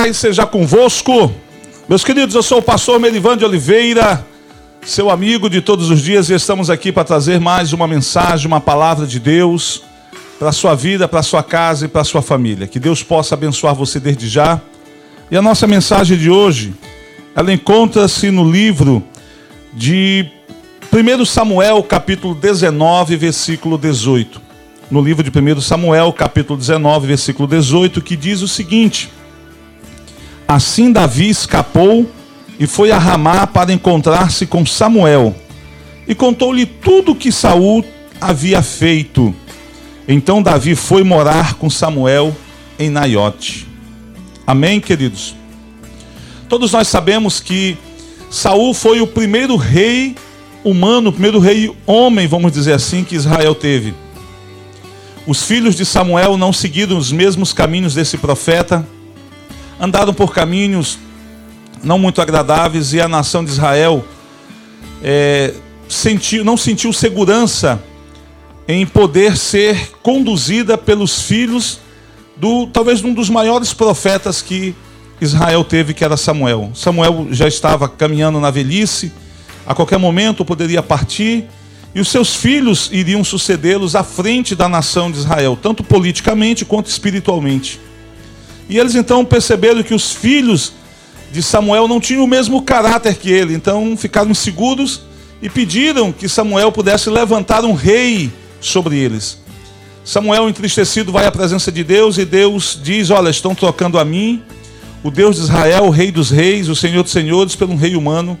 paz seja convosco. Meus queridos, eu sou o pastor Merivan de Oliveira, seu amigo de todos os dias, e estamos aqui para trazer mais uma mensagem, uma palavra de Deus para a sua vida, para a sua casa e para a sua família. Que Deus possa abençoar você desde já. E a nossa mensagem de hoje, ela encontra-se no livro de 1 Samuel, capítulo 19, versículo 18. No livro de 1 Samuel, capítulo 19, versículo 18, que diz o seguinte: Assim Davi escapou e foi a Ramá para encontrar-se com Samuel. E contou-lhe tudo o que Saul havia feito. Então Davi foi morar com Samuel em Naiote. Amém, queridos? Todos nós sabemos que Saul foi o primeiro rei humano, o primeiro rei homem, vamos dizer assim, que Israel teve. Os filhos de Samuel não seguiram os mesmos caminhos desse profeta andaram por caminhos não muito agradáveis e a nação de Israel é, sentiu, não sentiu segurança em poder ser conduzida pelos filhos do talvez um dos maiores profetas que Israel teve, que era Samuel. Samuel já estava caminhando na velhice, a qualquer momento poderia partir, e os seus filhos iriam sucedê-los à frente da nação de Israel, tanto politicamente quanto espiritualmente. E eles então perceberam que os filhos de Samuel não tinham o mesmo caráter que ele, então ficaram inseguros e pediram que Samuel pudesse levantar um rei sobre eles. Samuel, entristecido, vai à presença de Deus e Deus diz: Olha, estão trocando a mim, o Deus de Israel, o Rei dos Reis, o Senhor dos Senhores, pelo um rei humano,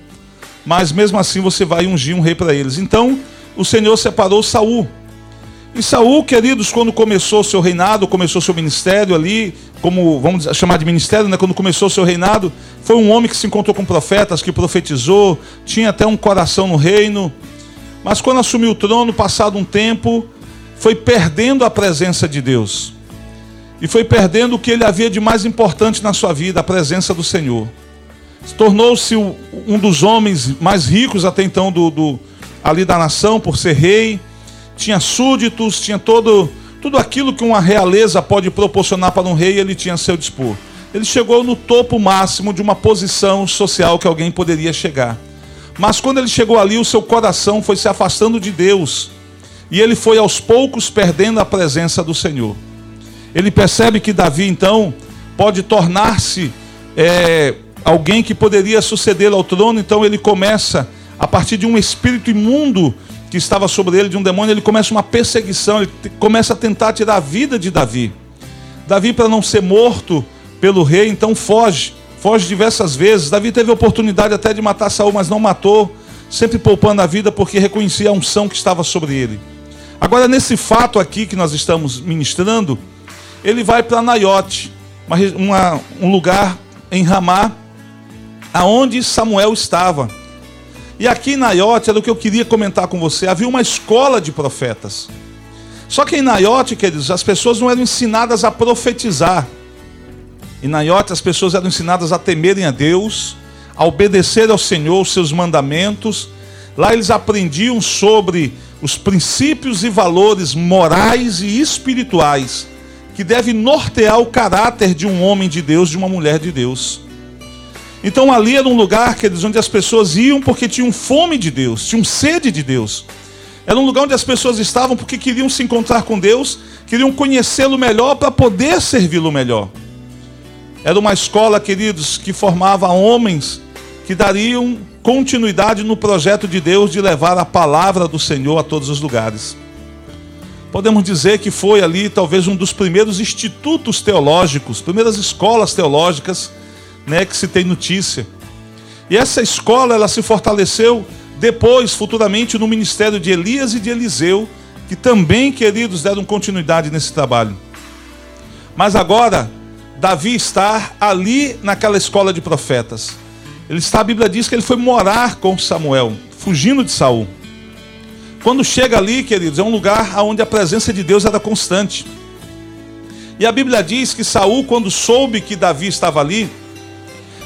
mas mesmo assim você vai ungir um rei para eles. Então o Senhor separou Saul. E Saul, queridos, quando começou seu reinado, começou seu ministério ali, como vamos chamar de ministério, né? quando começou o seu reinado, foi um homem que se encontrou com profetas, que profetizou, tinha até um coração no reino, mas quando assumiu o trono, passado um tempo, foi perdendo a presença de Deus. E foi perdendo o que ele havia de mais importante na sua vida, a presença do Senhor. Tornou-se um dos homens mais ricos até então do, do, ali da nação, por ser rei. Tinha súditos, tinha todo tudo aquilo que uma realeza pode proporcionar para um rei, ele tinha a seu dispor. Ele chegou no topo máximo de uma posição social que alguém poderia chegar. Mas quando ele chegou ali, o seu coração foi se afastando de Deus. E ele foi aos poucos perdendo a presença do Senhor. Ele percebe que Davi, então, pode tornar-se é, alguém que poderia sucedê-lo ao trono. Então ele começa, a partir de um espírito imundo que estava sobre ele de um demônio, ele começa uma perseguição, ele começa a tentar tirar a vida de Davi. Davi, para não ser morto pelo rei, então foge, foge diversas vezes. Davi teve a oportunidade até de matar Saul, mas não matou, sempre poupando a vida porque reconhecia a unção que estava sobre ele. Agora, nesse fato aqui que nós estamos ministrando, ele vai para Naiote, uma, um lugar em Ramá, aonde Samuel estava. E aqui em Naiote era o que eu queria comentar com você. Havia uma escola de profetas. Só que em Naiote, queridos, as pessoas não eram ensinadas a profetizar. Em Naiote, as pessoas eram ensinadas a temerem a Deus, a obedecer ao Senhor, os seus mandamentos. Lá eles aprendiam sobre os princípios e valores morais e espirituais que devem nortear o caráter de um homem de Deus, de uma mulher de Deus. Então ali era um lugar, queridos, onde as pessoas iam porque tinham fome de Deus, tinham sede de Deus. Era um lugar onde as pessoas estavam porque queriam se encontrar com Deus, queriam conhecê-lo melhor para poder servi-lo melhor. Era uma escola, queridos, que formava homens que dariam continuidade no projeto de Deus de levar a palavra do Senhor a todos os lugares. Podemos dizer que foi ali talvez um dos primeiros institutos teológicos, primeiras escolas teológicas né, que se tem notícia. E essa escola ela se fortaleceu depois, futuramente, no ministério de Elias e de Eliseu, que também, queridos, deram continuidade nesse trabalho. Mas agora, Davi está ali naquela escola de profetas. Ele está, a Bíblia diz que ele foi morar com Samuel, fugindo de Saul. Quando chega ali, queridos, é um lugar onde a presença de Deus era constante. E a Bíblia diz que Saul, quando soube que Davi estava ali,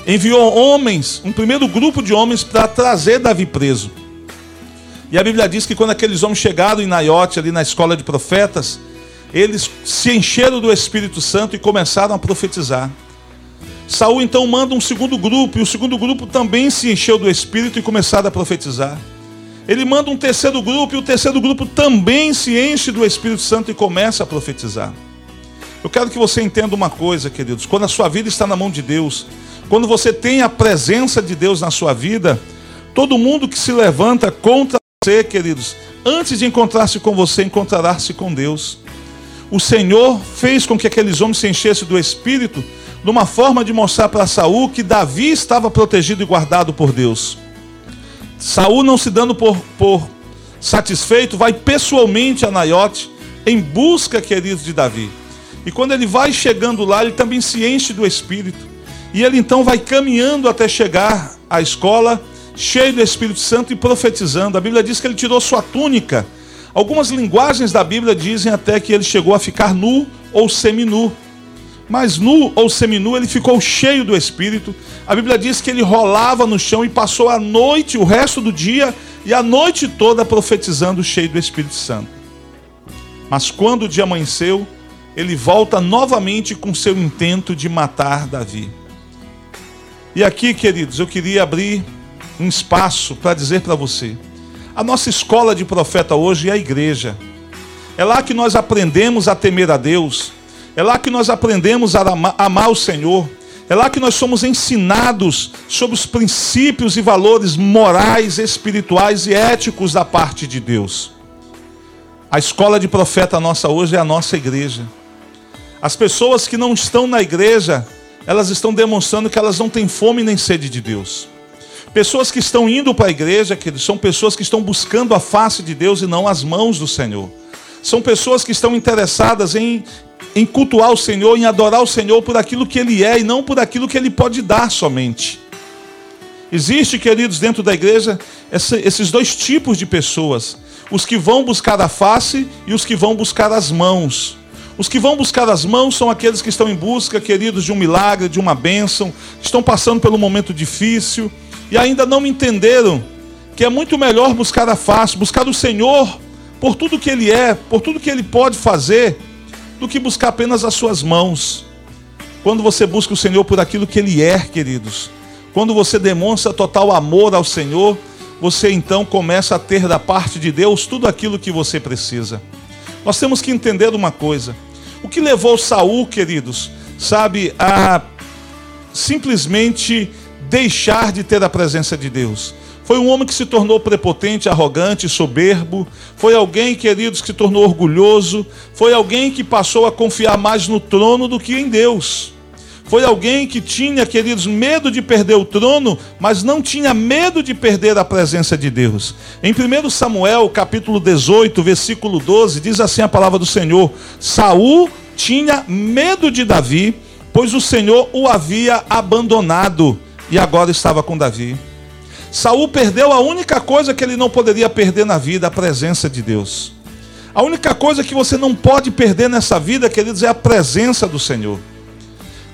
enviou homens, um primeiro grupo de homens para trazer Davi preso. E a Bíblia diz que quando aqueles homens chegaram em Naiote, ali na escola de profetas, eles se encheram do Espírito Santo e começaram a profetizar. Saul então manda um segundo grupo, e o segundo grupo também se encheu do Espírito e começaram a profetizar. Ele manda um terceiro grupo, e o terceiro grupo também se enche do Espírito Santo e começa a profetizar. Eu quero que você entenda uma coisa, queridos: quando a sua vida está na mão de Deus, quando você tem a presença de Deus na sua vida, todo mundo que se levanta contra você, queridos, antes de encontrar-se com você, encontrará-se com Deus. O Senhor fez com que aqueles homens se enchessem do Espírito numa forma de mostrar para Saul que Davi estava protegido e guardado por Deus. Saul, não se dando por, por satisfeito, vai pessoalmente a Naiote em busca, queridos, de Davi. E quando ele vai chegando lá, ele também se enche do Espírito. E ele então vai caminhando até chegar à escola, cheio do Espírito Santo e profetizando. A Bíblia diz que ele tirou sua túnica. Algumas linguagens da Bíblia dizem até que ele chegou a ficar nu ou seminu. Mas nu ou seminu, ele ficou cheio do Espírito. A Bíblia diz que ele rolava no chão e passou a noite, o resto do dia e a noite toda profetizando, cheio do Espírito Santo. Mas quando o dia amanheceu, ele volta novamente com seu intento de matar Davi. E aqui, queridos, eu queria abrir um espaço para dizer para você: a nossa escola de profeta hoje é a igreja. É lá que nós aprendemos a temer a Deus é lá que nós aprendemos a amar o Senhor. É lá que nós somos ensinados sobre os princípios e valores morais, espirituais e éticos da parte de Deus. A escola de profeta nossa hoje é a nossa igreja. As pessoas que não estão na igreja, elas estão demonstrando que elas não têm fome nem sede de Deus. Pessoas que estão indo para a igreja, são pessoas que estão buscando a face de Deus e não as mãos do Senhor. São pessoas que estão interessadas em em cultuar o Senhor, em adorar o Senhor por aquilo que Ele é e não por aquilo que Ele pode dar somente. Existe, queridos, dentro da igreja, esses dois tipos de pessoas: os que vão buscar a face e os que vão buscar as mãos. Os que vão buscar as mãos são aqueles que estão em busca, queridos, de um milagre, de uma bênção, estão passando pelo momento difícil e ainda não entenderam que é muito melhor buscar a face, buscar o Senhor por tudo que Ele é, por tudo que Ele pode fazer do que buscar apenas as suas mãos. Quando você busca o Senhor por aquilo que Ele é, queridos, quando você demonstra total amor ao Senhor, você então começa a ter da parte de Deus tudo aquilo que você precisa. Nós temos que entender uma coisa: o que levou Saul, queridos, sabe, a simplesmente deixar de ter a presença de Deus. Foi um homem que se tornou prepotente, arrogante, soberbo. Foi alguém, queridos, que se tornou orgulhoso. Foi alguém que passou a confiar mais no trono do que em Deus. Foi alguém que tinha, queridos, medo de perder o trono, mas não tinha medo de perder a presença de Deus. Em 1 Samuel, capítulo 18, versículo 12, diz assim a palavra do Senhor: Saul tinha medo de Davi, pois o Senhor o havia abandonado e agora estava com Davi. Saul perdeu a única coisa que ele não poderia perder na vida, a presença de Deus. A única coisa que você não pode perder nessa vida, queridos, é a presença do Senhor.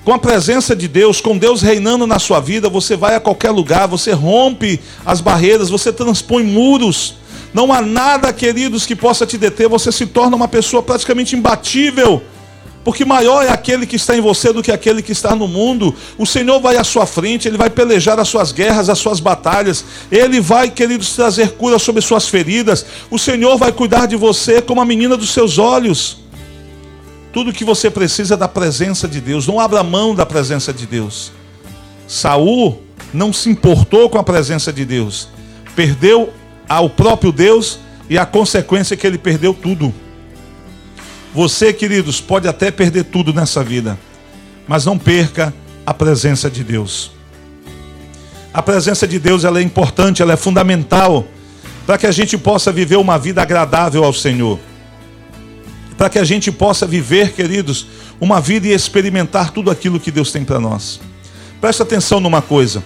Com a presença de Deus, com Deus reinando na sua vida, você vai a qualquer lugar, você rompe as barreiras, você transpõe muros. Não há nada, queridos, que possa te deter, você se torna uma pessoa praticamente imbatível porque maior é aquele que está em você do que aquele que está no mundo. O Senhor vai à sua frente, Ele vai pelejar as suas guerras, as suas batalhas. Ele vai, queridos, trazer cura sobre suas feridas. O Senhor vai cuidar de você como a menina dos seus olhos. Tudo que você precisa é da presença de Deus. Não abra mão da presença de Deus. Saul não se importou com a presença de Deus. Perdeu ao próprio Deus e a consequência é que ele perdeu tudo. Você, queridos, pode até perder tudo nessa vida, mas não perca a presença de Deus. A presença de Deus ela é importante, ela é fundamental para que a gente possa viver uma vida agradável ao Senhor. Para que a gente possa viver, queridos, uma vida e experimentar tudo aquilo que Deus tem para nós. Presta atenção numa coisa.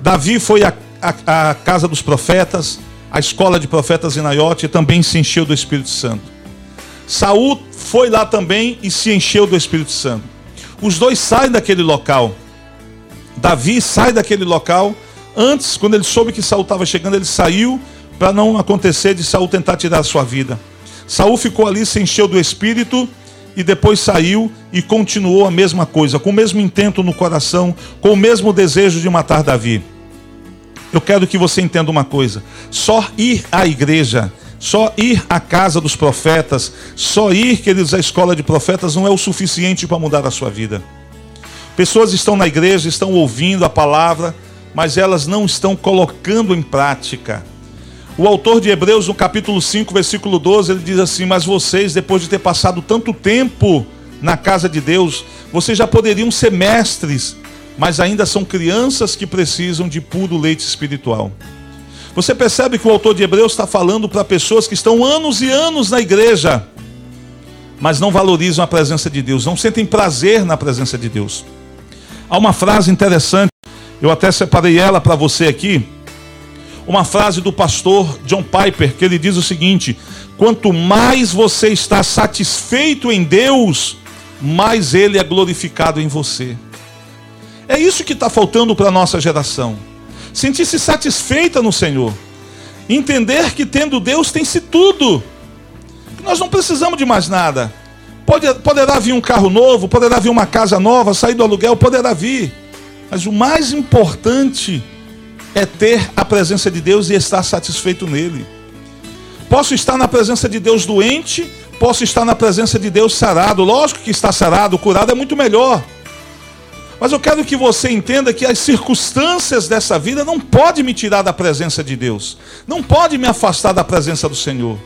Davi foi à, casa dos profetas, a escola de profetas em Naiote e também se encheu do Espírito Santo. Saul foi lá também e se encheu do Espírito Santo. Os dois saem daquele local. Davi sai daquele local. Antes, quando ele soube que Saul estava chegando, ele saiu para não acontecer de Saul tentar tirar a sua vida. Saul ficou ali, se encheu do Espírito e depois saiu e continuou a mesma coisa, com o mesmo intento no coração, com o mesmo desejo de matar Davi. Eu quero que você entenda uma coisa: só ir à igreja, só ir à casa dos profetas, só ir, queridos, à escola de profetas não é o suficiente para mudar a sua vida. Pessoas estão na igreja, estão ouvindo a palavra, mas elas não estão colocando em prática. O autor de Hebreus, no capítulo 5, versículo 12, ele diz assim: Mas vocês, depois de ter passado tanto tempo na casa de Deus, vocês já poderiam ser mestres, mas ainda são crianças que precisam de puro leite espiritual. Você percebe que o autor de Hebreus está falando para pessoas que estão anos e anos na igreja, mas não valorizam a presença de Deus, não sentem prazer na presença de Deus. Há uma frase interessante, eu até separei ela para você aqui uma frase do pastor John Piper, que ele diz o seguinte: quanto mais você está satisfeito em Deus, mais Ele é glorificado em você. É isso que está faltando para a nossa geração. Sentir-se satisfeita no Senhor. Entender que tendo Deus tem-se tudo. Nós não precisamos de mais nada. Pode, poderá vir um carro novo, poderá vir uma casa nova, sair do aluguel, poderá vir. Mas o mais importante é ter a presença de Deus e estar satisfeito nele. Posso estar na presença de Deus doente, posso estar na presença de Deus sarado. Lógico que estar sarado, curado é muito melhor. Mas eu quero que você entenda que as circunstâncias dessa vida não podem me tirar da presença de Deus. Não pode me afastar da presença do Senhor.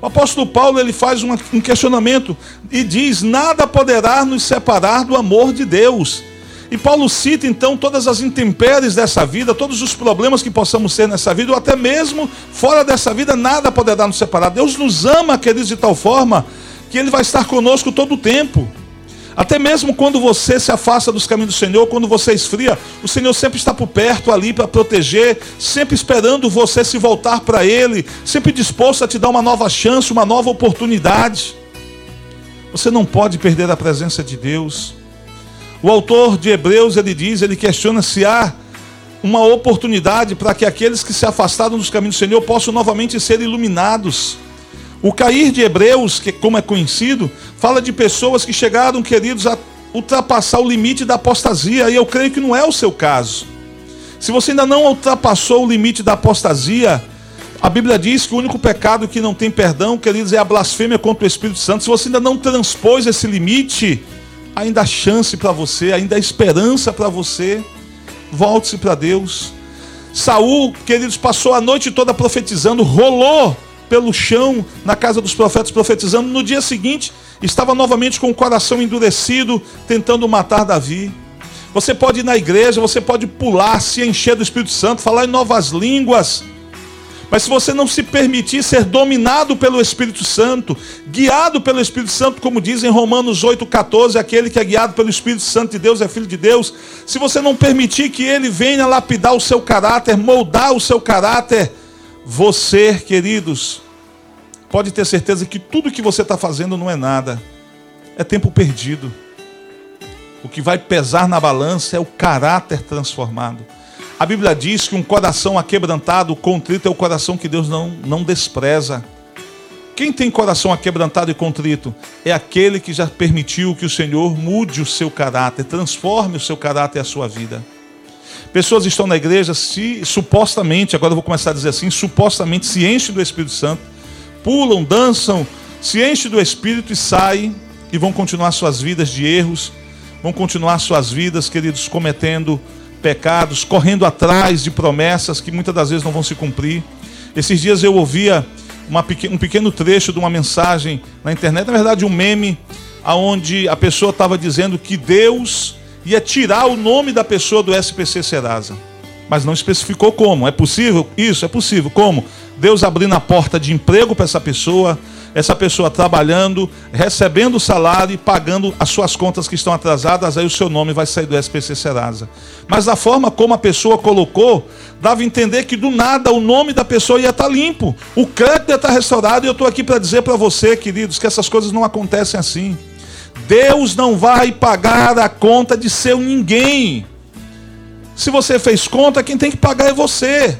O apóstolo Paulo ele faz um questionamento e diz: Nada poderá nos separar do amor de Deus. E Paulo cita então todas as intempéries dessa vida, todos os problemas que possamos ter nessa vida, ou até mesmo fora dessa vida, nada poderá nos separar. Deus nos ama, queridos, de tal forma que Ele vai estar conosco todo o tempo. Até mesmo quando você se afasta dos caminhos do Senhor, quando você esfria, o Senhor sempre está por perto ali para proteger, sempre esperando você se voltar para Ele, sempre disposto a te dar uma nova chance, uma nova oportunidade. Você não pode perder a presença de Deus. O autor de Hebreus, ele diz, ele questiona se há uma oportunidade para que aqueles que se afastaram dos caminhos do Senhor possam novamente ser iluminados. O cair de Hebreus, que como é conhecido, fala de pessoas que chegaram, queridos, a ultrapassar o limite da apostasia, e eu creio que não é o seu caso. Se você ainda não ultrapassou o limite da apostasia, a Bíblia diz que o único pecado que não tem perdão, queridos, é a blasfêmia contra o Espírito Santo. Se você ainda não transpôs esse limite, ainda há chance para você, ainda há esperança para você. Volte-se para Deus. Saul, queridos, passou a noite toda profetizando, rolou pelo chão na casa dos profetas profetizando. No dia seguinte, estava novamente com o coração endurecido, tentando matar Davi. Você pode ir na igreja, você pode pular, se encher do Espírito Santo, falar em novas línguas mas se você não se permitir ser dominado pelo Espírito Santo, guiado pelo Espírito Santo, como diz em Romanos 8,14, aquele que é guiado pelo Espírito Santo de Deus é filho de Deus, se você não permitir que ele venha lapidar o seu caráter, moldar o seu caráter, você, queridos, pode ter certeza que tudo que você está fazendo não é nada, é tempo perdido. O que vai pesar na balança é o caráter transformado. A Bíblia diz que um coração aquebrantado, contrito, é o coração que Deus não, não despreza. Quem tem coração aquebrantado e contrito é aquele que já permitiu que o Senhor mude o seu caráter, transforme o seu caráter e a sua vida. Pessoas estão na igreja, se supostamente, agora eu vou começar a dizer assim, supostamente se enchem do Espírito Santo, pulam, dançam, se enchem do Espírito e saem e vão continuar suas vidas de erros, vão continuar suas vidas, queridos, cometendo pecados, correndo atrás de promessas que muitas das vezes não vão se cumprir. Esses dias eu ouvia uma, um pequeno trecho de uma mensagem na internet, na verdade um meme, aonde a pessoa estava dizendo que Deus ia tirar o nome da pessoa do SPC Serasa. Mas não especificou como. É possível? Isso, é possível. Como? Deus abrindo a porta de emprego para essa pessoa, essa pessoa trabalhando, recebendo o salário e pagando as suas contas que estão atrasadas, aí o seu nome vai sair do SPC Serasa. Mas da forma como a pessoa colocou, dava a entender que do nada o nome da pessoa ia estar limpo, o crédito ia estar restaurado, e eu estou aqui para dizer para você, queridos, que essas coisas não acontecem assim. Deus não vai pagar a conta de seu ninguém. Se você fez conta, quem tem que pagar é você.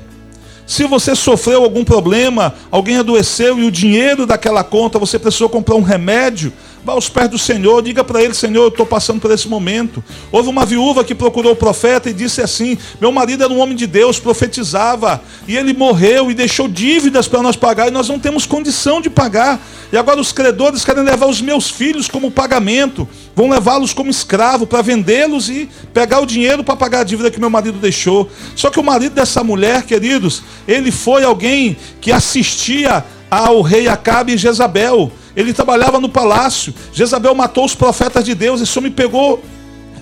Se você sofreu algum problema, alguém adoeceu e o dinheiro daquela conta você precisou comprar um remédio, Vá aos pés do Senhor, diga para ele: Senhor, eu estou passando por esse momento. Houve uma viúva que procurou o profeta e disse assim: Meu marido era um homem de Deus, profetizava, e ele morreu e deixou dívidas para nós pagar, e nós não temos condição de pagar. E agora os credores querem levar os meus filhos como pagamento, vão levá-los como escravo para vendê-los e pegar o dinheiro para pagar a dívida que meu marido deixou. Só que o marido dessa mulher, queridos, ele foi alguém que assistia ao rei Acabe e Jezabel. Ele trabalhava no palácio. Jezabel matou os profetas de Deus. Esse homem pegou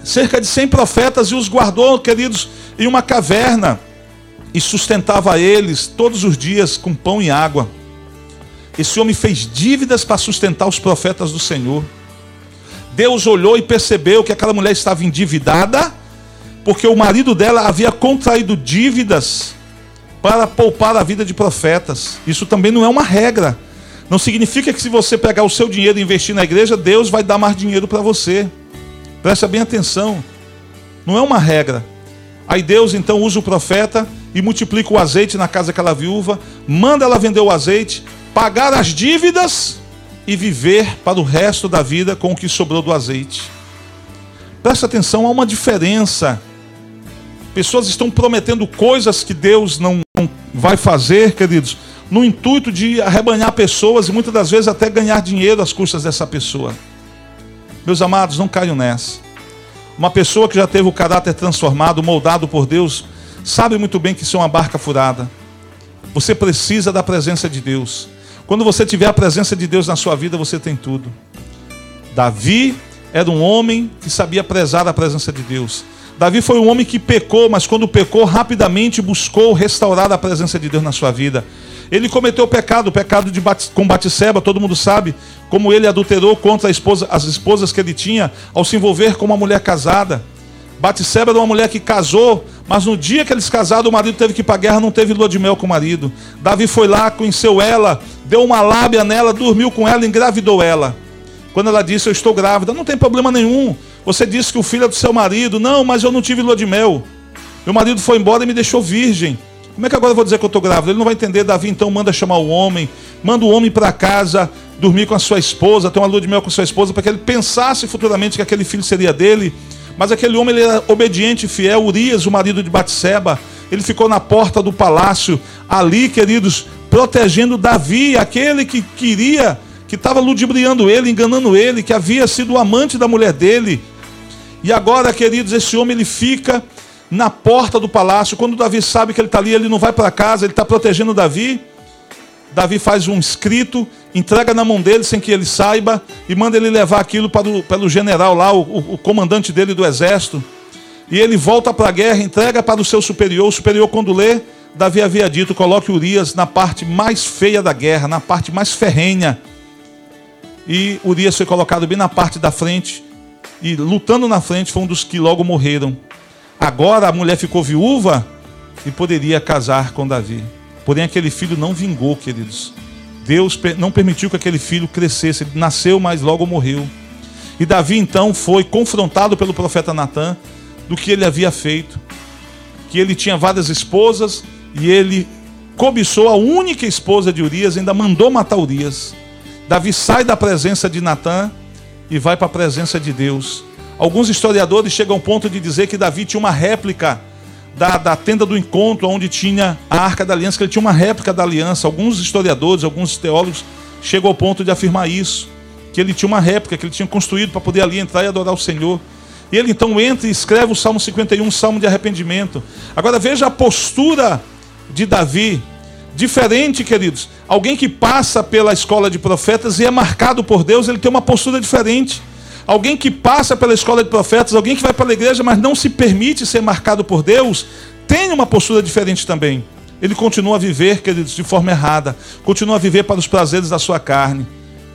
cerca de 100 profetas e os guardou, queridos, em uma caverna. E sustentava eles todos os dias com pão e água. Esse homem fez dívidas para sustentar os profetas do Senhor. Deus olhou e percebeu que aquela mulher estava endividada, porque o marido dela havia contraído dívidas para poupar a vida de profetas. Isso também não é uma regra. Não significa que se você pegar o seu dinheiro e investir na igreja, Deus vai dar mais dinheiro para você. Presta bem atenção. Não é uma regra. Aí Deus então usa o profeta e multiplica o azeite na casa daquela viúva, manda ela vender o azeite, pagar as dívidas e viver para o resto da vida com o que sobrou do azeite. Presta atenção, há uma diferença. Pessoas estão prometendo coisas que Deus não vai fazer, queridos, no intuito de arrebanhar pessoas e muitas das vezes até ganhar dinheiro às custas dessa pessoa. Meus amados, não caiam nessa. Uma pessoa que já teve o caráter transformado, moldado por Deus, sabe muito bem que isso é uma barca furada. Você precisa da presença de Deus. Quando você tiver a presença de Deus na sua vida, você tem tudo. Davi era um homem que sabia prezar a presença de Deus. Davi foi um homem que pecou, mas quando pecou, rapidamente buscou restaurar a presença de Deus na sua vida. Ele cometeu o pecado, o pecado de com Batseba, todo mundo sabe, como ele adulterou contra esposa, as esposas que ele tinha ao se envolver com uma mulher casada. Batseba era uma mulher que casou, mas no dia que eles casaram, o marido teve que ir para a guerra, não teve lua de mel com o marido. Davi foi lá, conheceu ela, deu uma lábia nela, dormiu com ela, engravidou ela. Quando ela disse, eu estou grávida, não tem problema nenhum. Você disse que o filho é do seu marido. Não, mas eu não tive lua de mel. Meu marido foi embora e me deixou virgem. Como é que agora eu vou dizer que eu estou grávida? Ele não vai entender. Davi então manda chamar o homem, manda o homem para casa, dormir com a sua esposa, ter uma lua de mel com a sua esposa, para que ele pensasse futuramente que aquele filho seria dele. Mas aquele homem ele era obediente e fiel. Urias, o marido de Batseba, ele ficou na porta do palácio, ali, queridos, protegendo Davi, aquele que queria, que estava ludibriando ele, enganando ele, que havia sido o amante da mulher dele e agora, queridos, esse homem ele fica na porta do palácio. Quando Davi sabe que ele está ali, ele não vai para casa, ele está protegendo Davi. Davi faz um escrito, entrega na mão dele sem que ele saiba e manda ele levar aquilo para o, para o general lá, o, o comandante dele do exército. E ele volta para a guerra, entrega para o seu superior. O superior, quando lê, Davi havia dito: coloque Urias na parte mais feia da guerra, na parte mais ferrenha. E Urias foi colocado bem na parte da frente e lutando na frente foi um dos que logo morreram. Agora a mulher ficou viúva e poderia casar com Davi. Porém, aquele filho não vingou, queridos. Deus não permitiu que aquele filho crescesse. Ele nasceu, mas logo morreu. E Davi então foi confrontado pelo profeta Natan do que ele havia feito. Que ele tinha várias esposas e ele cobiçou a única esposa de Urias, ainda mandou matar Urias. Davi sai da presença de Natan e vai para a presença de Deus. Alguns historiadores chegam ao ponto de dizer que Davi tinha uma réplica da, da tenda do encontro, onde tinha a arca da aliança, que ele tinha uma réplica da aliança. Alguns historiadores, alguns teólogos chegam ao ponto de afirmar isso, que ele tinha uma réplica, que ele tinha construído para poder ali entrar e adorar o Senhor. E ele então entra e escreve o Salmo 51, um Salmo de arrependimento. Agora veja a postura de Davi diferente, queridos. Alguém que passa pela escola de profetas e é marcado por Deus, ele tem uma postura diferente. Alguém que passa pela escola de profetas, alguém que vai para a igreja, mas não se permite ser marcado por Deus, tem uma postura diferente também. Ele continua a viver, queridos, de forma errada, continua a viver para os prazeres da sua carne.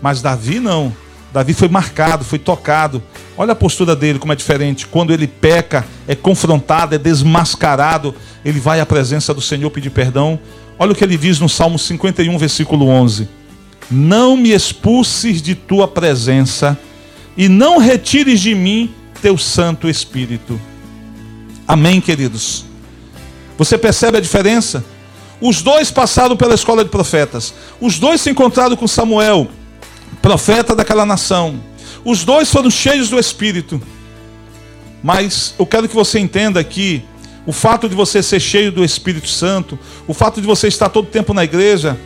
Mas Davi não. Davi foi marcado, foi tocado. Olha a postura dele como é diferente. Quando ele peca, é confrontado, é desmascarado, ele vai à presença do Senhor pedir perdão. Olha o que ele diz no Salmo 51, versículo 11: Não me expulses de tua presença e não retires de mim teu Santo Espírito. Amém, queridos? Você percebe a diferença? Os dois passaram pela escola de profetas. Os dois se encontraram com Samuel, profeta daquela nação. Os dois foram cheios do Espírito. Mas eu quero que você entenda que o fato de você ser cheio do Espírito Santo, o fato de você estar todo tempo na igreja,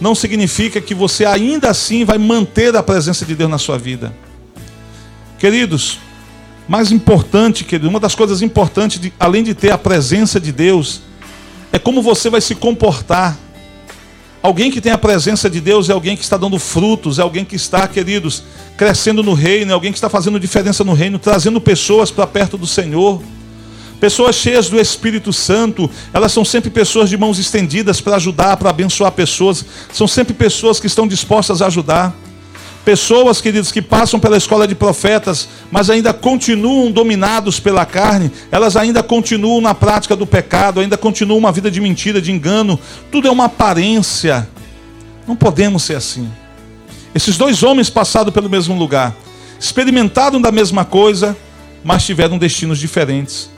não significa que você ainda assim vai manter a presença de Deus na sua vida. Queridos, mais importante, uma das coisas importantes, de, além de ter a presença de Deus, é como você vai se comportar. Alguém que tem a presença de Deus é alguém que está dando frutos, é alguém que está, queridos, crescendo no reino, é alguém que está fazendo diferença no reino, trazendo pessoas para perto do Senhor. Pessoas cheias do Espírito Santo, elas são sempre pessoas de mãos estendidas para ajudar, para abençoar pessoas, são sempre pessoas que estão dispostas a ajudar. Pessoas, queridos, que passam pela escola de profetas, mas ainda continuam dominados pela carne, elas ainda continuam na prática do pecado, ainda continuam uma vida de mentira, de engano, tudo é uma aparência. Não podemos ser assim. Esses dois homens passaram pelo mesmo lugar, experimentaram da mesma coisa, mas tiveram destinos diferentes.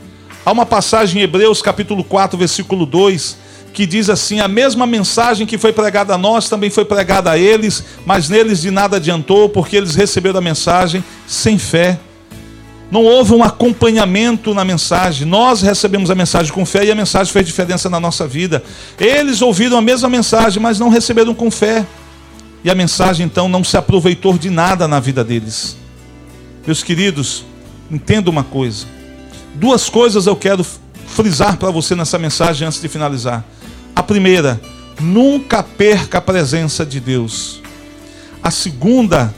Há uma passagem em Hebreus capítulo 4, versículo 2, que diz assim: A mesma mensagem que foi pregada a nós também foi pregada a eles, mas neles de nada adiantou, porque eles receberam a mensagem sem fé. Não houve um acompanhamento na mensagem. Nós recebemos a mensagem com fé e a mensagem fez diferença na nossa vida. Eles ouviram a mesma mensagem, mas não receberam com fé. E a mensagem então não se aproveitou de nada na vida deles. Meus queridos, entenda uma coisa. Duas coisas eu quero frisar para você nessa mensagem antes de finalizar. A primeira, nunca perca a presença de Deus. A segunda,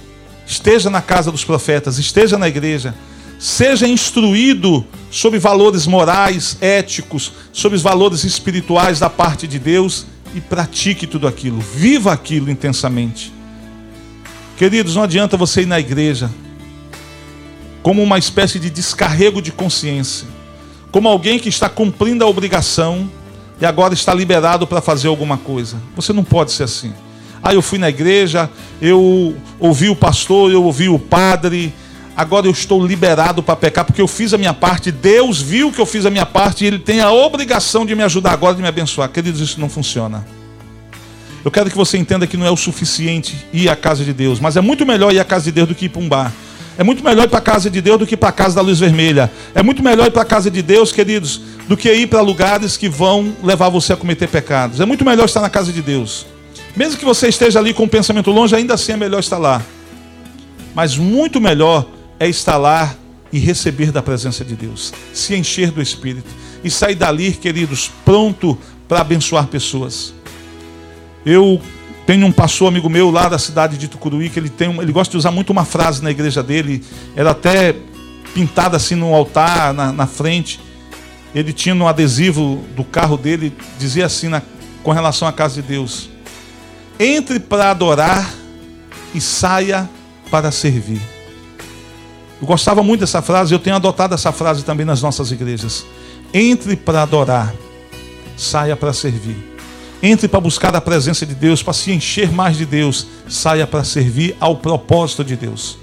esteja na casa dos profetas, esteja na igreja, seja instruído sobre valores morais, éticos, sobre os valores espirituais da parte de Deus e pratique tudo aquilo, viva aquilo intensamente. Queridos, não adianta você ir na igreja como uma espécie de descarrego de consciência, como alguém que está cumprindo a obrigação e agora está liberado para fazer alguma coisa. Você não pode ser assim. Ah, eu fui na igreja, eu ouvi o pastor, eu ouvi o padre, agora eu estou liberado para pecar porque eu fiz a minha parte. Deus viu que eu fiz a minha parte e Ele tem a obrigação de me ajudar agora, de me abençoar. Queridos, isso não funciona. Eu quero que você entenda que não é o suficiente ir à casa de Deus, mas é muito melhor ir à casa de Deus do que ir para um bar. É muito melhor ir para a casa de Deus do que para a casa da luz vermelha. É muito melhor ir para a casa de Deus, queridos, do que ir para lugares que vão levar você a cometer pecados. É muito melhor estar na casa de Deus. Mesmo que você esteja ali com o pensamento longe, ainda assim é melhor estar lá. Mas muito melhor é estar lá e receber da presença de Deus, se encher do Espírito e sair dali, queridos, pronto para abençoar pessoas. Eu tem um pastor amigo meu lá da cidade de Tucuruí que ele tem, ele gosta de usar muito uma frase na igreja dele, era até pintada assim no altar, na, na frente. Ele tinha no adesivo do carro dele, dizia assim na, com relação à casa de Deus: Entre para adorar e saia para servir. Eu gostava muito dessa frase, eu tenho adotado essa frase também nas nossas igrejas. Entre para adorar, saia para servir. Entre para buscar a presença de Deus, para se encher mais de Deus. Saia para servir ao propósito de Deus.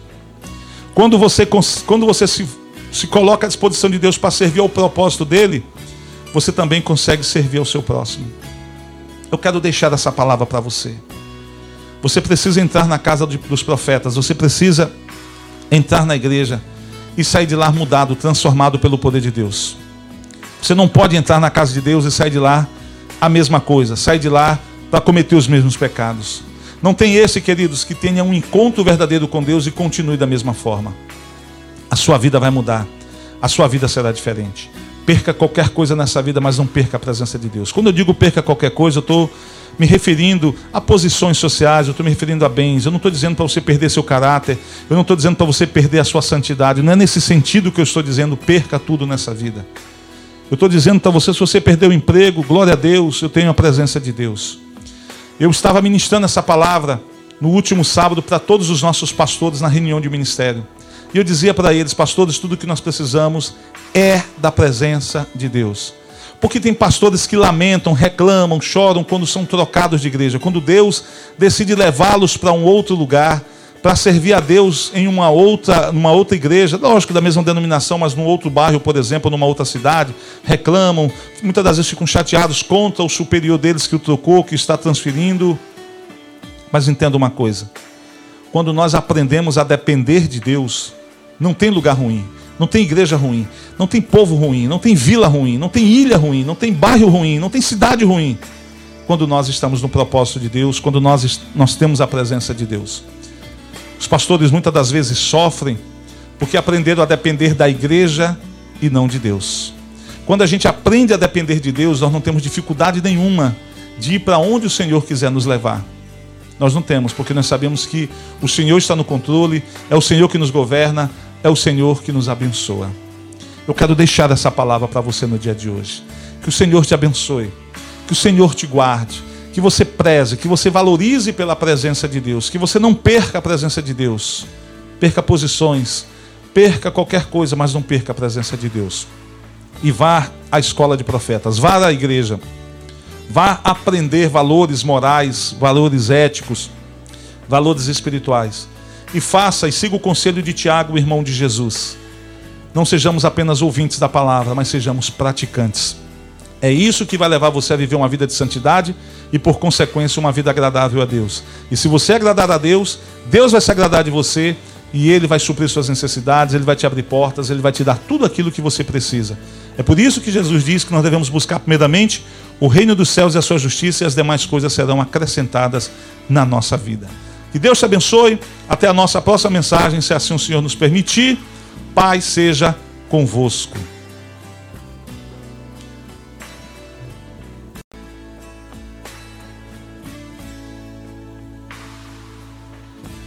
Quando você, quando você se, se coloca à disposição de Deus para servir ao propósito dele, você também consegue servir ao seu próximo. Eu quero deixar essa palavra para você. Você precisa entrar na casa dos profetas, você precisa entrar na igreja e sair de lá mudado, transformado pelo poder de Deus. Você não pode entrar na casa de Deus e sair de lá a mesma coisa, sai de lá para cometer os mesmos pecados. Não tem esse, queridos, que tenha um encontro verdadeiro com Deus e continue da mesma forma. A sua vida vai mudar, a sua vida será diferente. Perca qualquer coisa nessa vida, mas não perca a presença de Deus. Quando eu digo perca qualquer coisa, eu estou me referindo a posições sociais, eu estou me referindo a bens. Eu não estou dizendo para você perder seu caráter, eu não estou dizendo para você perder a sua santidade. Não é nesse sentido que eu estou dizendo perca tudo nessa vida. Eu estou dizendo para você, se você perdeu o emprego, glória a Deus, eu tenho a presença de Deus. Eu estava ministrando essa palavra no último sábado para todos os nossos pastores na reunião de ministério. E eu dizia para eles, pastores, tudo que nós precisamos é da presença de Deus. Porque tem pastores que lamentam, reclamam, choram quando são trocados de igreja, quando Deus decide levá-los para um outro lugar para servir a Deus em uma outra, numa outra igreja, lógico, da mesma denominação, mas num outro bairro, por exemplo, numa outra cidade, reclamam, muitas das vezes ficam chateados contra o superior deles que o trocou, que está transferindo. Mas entenda uma coisa: quando nós aprendemos a depender de Deus, não tem lugar ruim, não tem igreja ruim, não tem povo ruim, não tem vila ruim, não tem ilha ruim, não tem bairro ruim, não tem cidade ruim. Quando nós estamos no propósito de Deus, quando nós, nós temos a presença de Deus. Os pastores muitas das vezes sofrem porque aprenderam a depender da igreja e não de Deus. Quando a gente aprende a depender de Deus, nós não temos dificuldade nenhuma de ir para onde o Senhor quiser nos levar. Nós não temos, porque nós sabemos que o Senhor está no controle, é o Senhor que nos governa, é o Senhor que nos abençoa. Eu quero deixar essa palavra para você no dia de hoje. Que o Senhor te abençoe, que o Senhor te guarde, que você preze, que você valorize pela presença de Deus, que você não perca a presença de Deus, perca posições, perca qualquer coisa, mas não perca a presença de Deus. E vá à escola de profetas, vá à igreja Vá aprender valores morais, valores éticos, valores espirituais. E faça e siga o conselho de Tiago, irmão de Jesus. Não sejamos apenas ouvintes da palavra, mas sejamos praticantes. É isso que vai levar você a viver uma vida de santidade e, por consequência, uma vida agradável a Deus. E se você agradar a Deus, Deus vai se agradar de você e Ele vai suprir suas necessidades, Ele vai te abrir portas, Ele vai te dar tudo aquilo que você precisa. É por isso que Jesus diz que nós devemos buscar, primeiramente, o reino dos céus e a sua justiça, e as demais coisas serão acrescentadas na nossa vida. Que Deus te abençoe. Até a nossa próxima mensagem, se assim o Senhor nos permitir. Paz seja convosco.